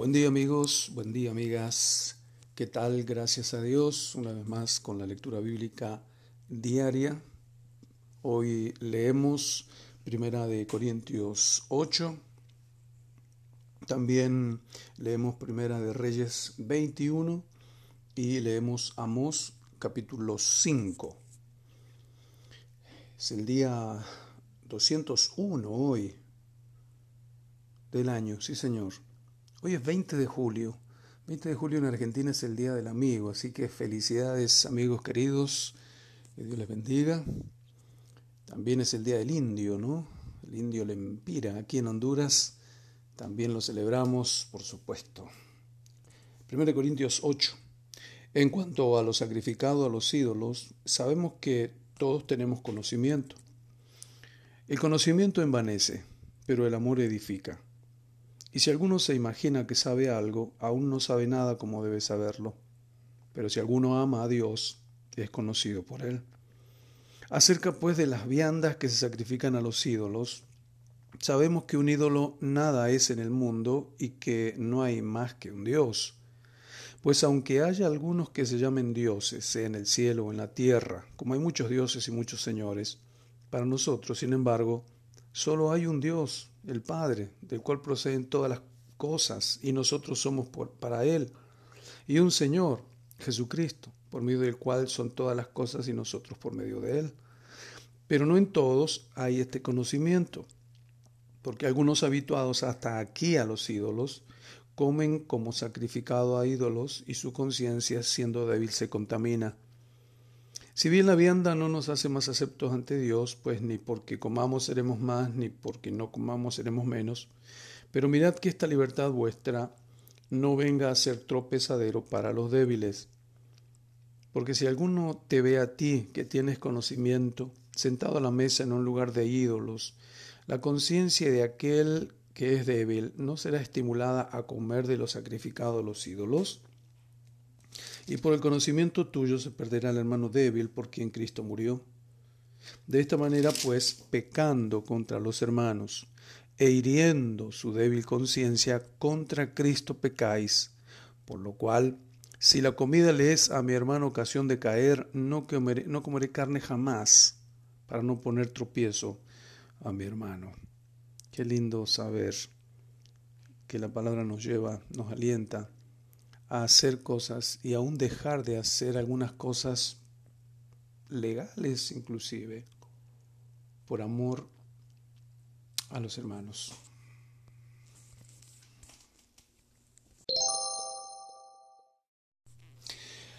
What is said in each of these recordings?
Buen día amigos, buen día amigas. ¿Qué tal? Gracias a Dios, una vez más con la lectura bíblica diaria. Hoy leemos Primera de Corintios 8. También leemos Primera de Reyes 21 y leemos Amós capítulo 5. Es el día 201 hoy del año, sí señor. Hoy es 20 de julio. 20 de julio en Argentina es el Día del Amigo, así que felicidades amigos queridos, que Dios les bendiga. También es el Día del Indio, ¿no? El Indio Lempira. Aquí en Honduras también lo celebramos, por supuesto. 1 Corintios 8. En cuanto a lo sacrificado a los ídolos, sabemos que todos tenemos conocimiento. El conocimiento envanece, pero el amor edifica. Y si alguno se imagina que sabe algo, aún no sabe nada como debe saberlo. Pero si alguno ama a Dios, es conocido por él. Acerca pues de las viandas que se sacrifican a los ídolos, sabemos que un ídolo nada es en el mundo y que no hay más que un Dios. Pues aunque haya algunos que se llamen dioses, sea en el cielo o en la tierra, como hay muchos dioses y muchos señores, para nosotros, sin embargo, solo hay un Dios, el Padre, del cual proceden todas las cosas, y nosotros somos por, para Él, y un Señor, Jesucristo, por medio del cual son todas las cosas y nosotros por medio de Él. Pero no en todos hay este conocimiento, porque algunos habituados hasta aquí a los ídolos comen como sacrificado a ídolos y su conciencia, siendo débil, se contamina. Si bien la vianda no nos hace más aceptos ante Dios, pues ni porque comamos seremos más, ni porque no comamos seremos menos, pero mirad que esta libertad vuestra no venga a ser tropezadero para los débiles. Porque si alguno te ve a ti, que tienes conocimiento, sentado a la mesa en un lugar de ídolos, la conciencia de aquel que es débil no será estimulada a comer de lo sacrificado a los ídolos, y por el conocimiento tuyo se perderá el hermano débil por quien Cristo murió. De esta manera, pues, pecando contra los hermanos e hiriendo su débil conciencia, contra Cristo pecáis, por lo cual, si la comida le es a mi hermano ocasión de caer, no comeré, no comeré carne jamás, para no poner tropiezo a mi hermano. Qué lindo saber que la palabra nos lleva, nos alienta a hacer cosas y aún dejar de hacer algunas cosas legales inclusive por amor a los hermanos.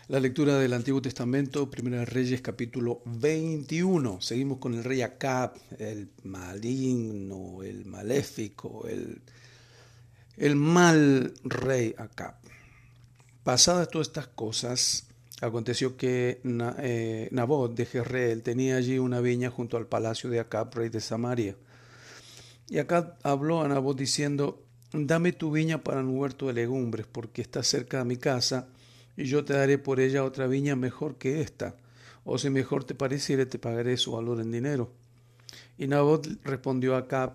La lectura del Antiguo Testamento, Primera Reyes capítulo 21. Seguimos con el rey Acab, el maligno, el maléfico, el, el mal rey Acab. Pasadas todas estas cosas, aconteció que eh, Nabot de Jezreel tenía allí una viña junto al palacio de Acab, rey de Samaria. Y Acab habló a Nabot diciendo, dame tu viña para un huerto de legumbres, porque está cerca de mi casa, y yo te daré por ella otra viña mejor que esta, o si mejor te pareciere, te pagaré su valor en dinero. Y Nabot respondió a Acab,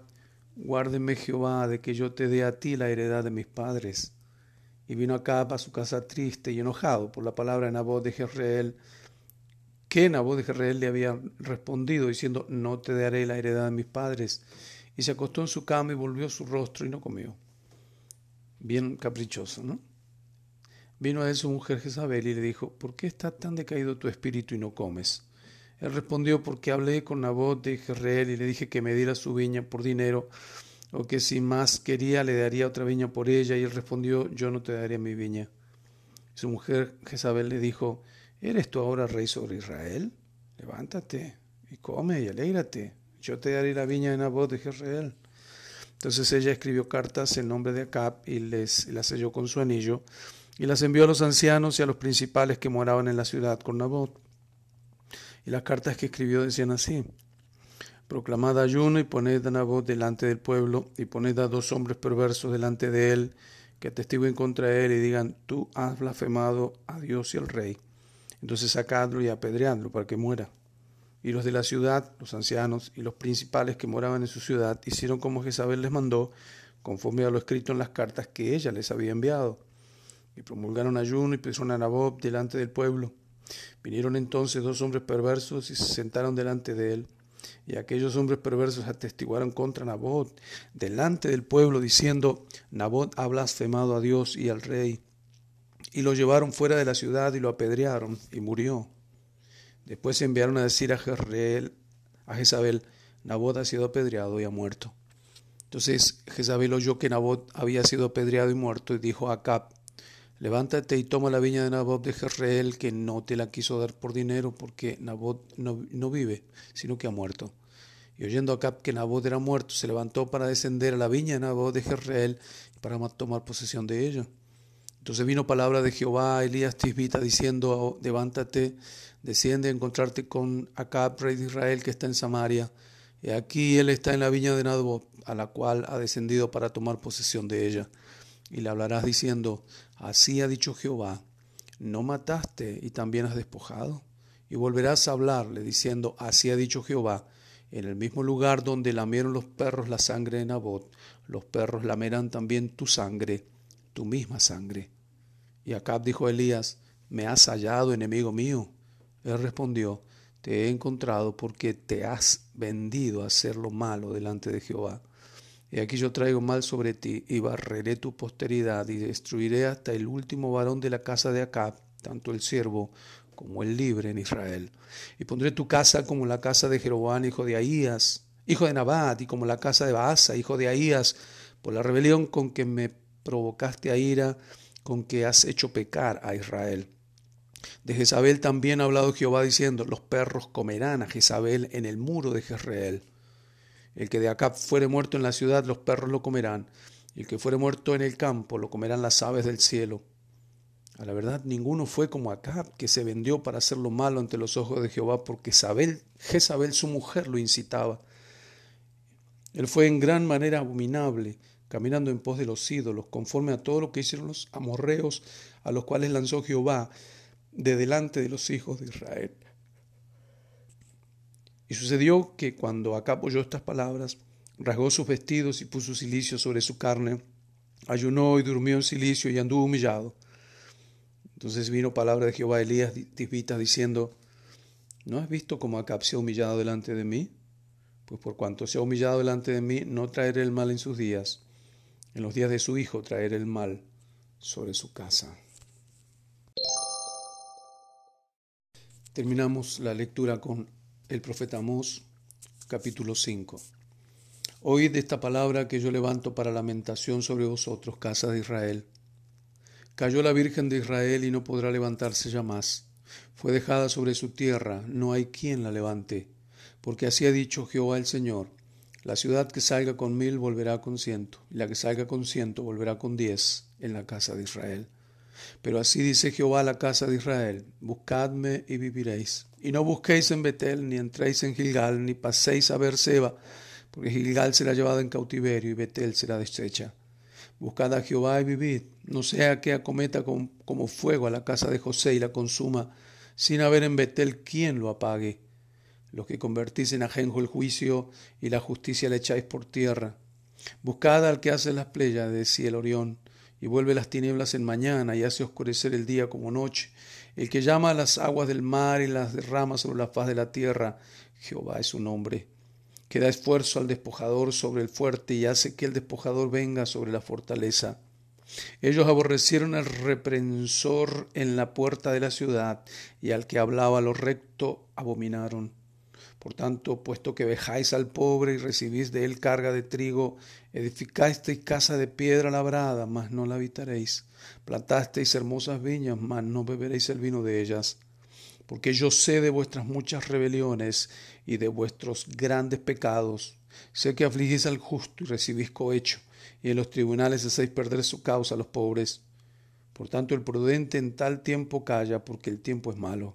guárdeme Jehová de que yo te dé a ti la heredad de mis padres y vino Acab a su casa triste y enojado por la palabra de Nabot de Jezreel, que Nabot de Jezreel le había respondido diciendo, no te daré la heredad de mis padres. Y se acostó en su cama y volvió su rostro y no comió. Bien caprichoso, ¿no? Vino a él su mujer Jezabel y le dijo, ¿por qué está tan decaído tu espíritu y no comes? Él respondió, porque hablé con Nabot de Jezreel y le dije que me diera su viña por dinero o que si más quería le daría otra viña por ella, y él respondió, yo no te daré mi viña. Su mujer Jezabel le dijo, ¿eres tú ahora rey sobre Israel? Levántate y come y alégrate, yo te daré la viña de Nabot de Jezreel. Entonces ella escribió cartas en nombre de Acab y les las selló con su anillo, y las envió a los ancianos y a los principales que moraban en la ciudad con Nabot. Y las cartas que escribió decían así, Proclamad ayuno y poned a Nabot delante del pueblo, y poned a dos hombres perversos delante de él, que atestiguen contra él y digan, tú has blasfemado a Dios y al rey. Entonces sacadlo y apedreadlo para que muera. Y los de la ciudad, los ancianos y los principales que moraban en su ciudad, hicieron como Jezabel les mandó, conforme a lo escrito en las cartas que ella les había enviado. Y promulgaron ayuno y pusieron a Nabob delante del pueblo. Vinieron entonces dos hombres perversos y se sentaron delante de él. Y aquellos hombres perversos atestiguaron contra Nabot delante del pueblo, diciendo, Nabot ha blasfemado a Dios y al rey. Y lo llevaron fuera de la ciudad y lo apedrearon, y murió. Después enviaron a decir a, a Jezabel, Nabot ha sido apedreado y ha muerto. Entonces Jezabel oyó que Nabot había sido apedreado y muerto, y dijo a Acab, Levántate y toma la viña de Nabot de Jezreel, que no te la quiso dar por dinero, porque Nabot no, vive, sino que ha muerto. Y oyendo Acab que Nabot era muerto, se levantó para descender a la viña de Nabot de Jezreel para tomar posesión de ella. Entonces vino palabra de Jehová a Elías Tisbita diciendo, oh, levántate, desciende a encontrarte con Acab, rey de Israel, que está en Samaria. Y aquí él está en la viña de Nabot, a la cual ha descendido para tomar posesión de ella. Y le hablarás diciendo, Así ha dicho Jehová, ¿no mataste y también has despojado? Y volverás a hablarle diciendo, Así ha dicho Jehová, en el mismo lugar donde lamieron los perros la sangre de Nabot, los perros lamerán también tu sangre, tu misma sangre. Y Acab dijo a Elías, ¿me has hallado, enemigo mío? Él respondió, te he encontrado porque te has vendido a hacer lo malo delante de Jehová. Y aquí yo traigo mal sobre ti, y barreré tu posteridad, y destruiré hasta el último varón de la casa de Acab, tanto el siervo como el libre en Israel. Y pondré tu casa como la casa de Jeroboam, hijo de Ahías, hijo de Nabat, y como la casa de Baasa, hijo de Ahías, por la rebelión con que me provocaste a ira, con que has hecho pecar a Israel. De Jezabel también ha hablado Jehová diciendo, los perros comerán a Jezabel en el muro de Jezreel. El que de acá fuere muerto en la ciudad, los perros lo comerán. Y el que fuere muerto en el campo, lo comerán las aves del cielo. A la verdad, ninguno fue como Acab, que se vendió para hacer lo malo ante los ojos de Jehová, porque Isabel, Jezabel, su mujer, lo incitaba. Él fue en gran manera abominable, caminando en pos de los ídolos, conforme a todo lo que hicieron los amorreos, a los cuales lanzó Jehová de delante de los hijos de Israel. Y sucedió que cuando Acab oyó estas palabras, rasgó sus vestidos y puso silicio sobre su carne, ayunó y durmió en silicio y anduvo humillado. Entonces vino palabra de Jehová a Elías Tisbita diciendo, ¿no has visto cómo Acab se ha humillado delante de mí? Pues por cuanto se ha humillado delante de mí, no traeré el mal en sus días. En los días de su hijo traeré el mal sobre su casa. Terminamos la lectura con el profeta Amós, capítulo 5. Oíd esta palabra que yo levanto para lamentación sobre vosotros, casa de Israel. Cayó la Virgen de Israel y no podrá levantarse ya más. Fue dejada sobre su tierra, no hay quien la levante. Porque así ha dicho Jehová el Señor. La ciudad que salga con mil volverá con ciento, y la que salga con ciento volverá con diez en la casa de Israel. Pero así dice Jehová a la casa de Israel, buscadme y viviréis. Y no busquéis en Betel, ni entréis en Gilgal, ni paséis a Berseba, porque Gilgal será llevada en cautiverio y Betel será deshecha. Buscad a Jehová y vivid, no sea que acometa como fuego a la casa de José y la consuma, sin haber en Betel quien lo apague. Los que convertís en ajenjo el juicio y la justicia le echáis por tierra. Buscad al que hace las playas, decía el Orión, y vuelve las tinieblas en mañana y hace oscurecer el día como noche, el que llama a las aguas del mar y las derrama sobre la faz de la tierra, Jehová es su nombre, que da esfuerzo al despojador sobre el fuerte y hace que el despojador venga sobre la fortaleza. Ellos aborrecieron al reprensor en la puerta de la ciudad, y al que hablaba lo recto abominaron. Por tanto, puesto que vejáis al pobre y recibís de él carga de trigo, edificasteis casa de piedra labrada, mas no la habitaréis. Plantasteis hermosas viñas, mas no beberéis el vino de ellas. Porque yo sé de vuestras muchas rebeliones y de vuestros grandes pecados. Sé que afligís al justo y recibís cohecho, y en los tribunales hacéis perder su causa a los pobres. Por tanto, el prudente en tal tiempo calla, porque el tiempo es malo.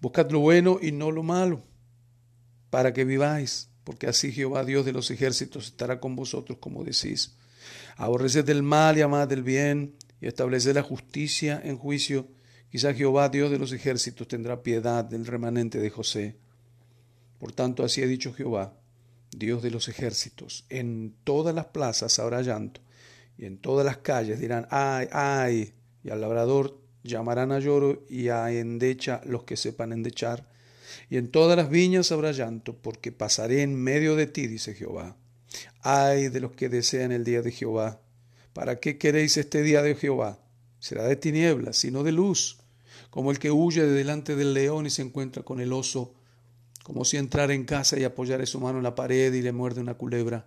Buscad lo bueno y no lo malo para que viváis, porque así Jehová Dios de los ejércitos estará con vosotros, como decís. Aborreced del mal y amad del bien, y estableced la justicia en juicio. Quizá Jehová Dios de los ejércitos tendrá piedad del remanente de José. Por tanto, así ha dicho Jehová, Dios de los ejércitos. En todas las plazas habrá llanto, y en todas las calles dirán, ay, ay, y al labrador llamarán a lloro y a endecha los que sepan endechar. Y en todas las viñas habrá llanto, porque pasaré en medio de ti, dice Jehová. Ay de los que desean el día de Jehová. ¿Para qué queréis este día de Jehová? Será de tinieblas, sino de luz, como el que huye de delante del león y se encuentra con el oso, como si entrara en casa y apoyara su mano en la pared y le muerde una culebra.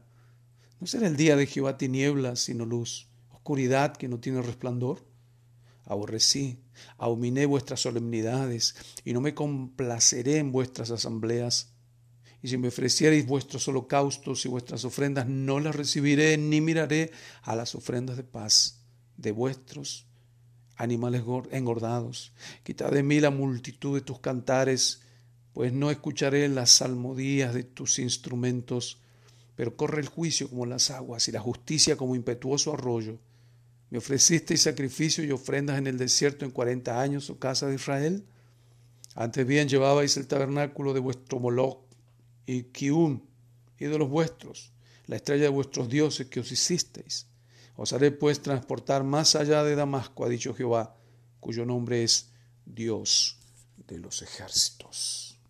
¿No será el día de Jehová tinieblas, sino luz, oscuridad que no tiene resplandor? Aborrecí, abominé vuestras solemnidades, y no me complaceré en vuestras asambleas. Y si me ofrecierais vuestros holocaustos y vuestras ofrendas, no las recibiré, ni miraré a las ofrendas de paz de vuestros animales engordados. Quitad de mí la multitud de tus cantares, pues no escucharé las salmodías de tus instrumentos, pero corre el juicio como las aguas y la justicia como impetuoso arroyo. ¿Me ofrecisteis sacrificio y ofrendas en el desierto en cuarenta años, oh casa de Israel? Antes bien llevabais el tabernáculo de vuestro Moloch y Kiun, ídolos vuestros, la estrella de vuestros dioses que os hicisteis. Os haré pues transportar más allá de Damasco, ha dicho Jehová, cuyo nombre es Dios de los ejércitos.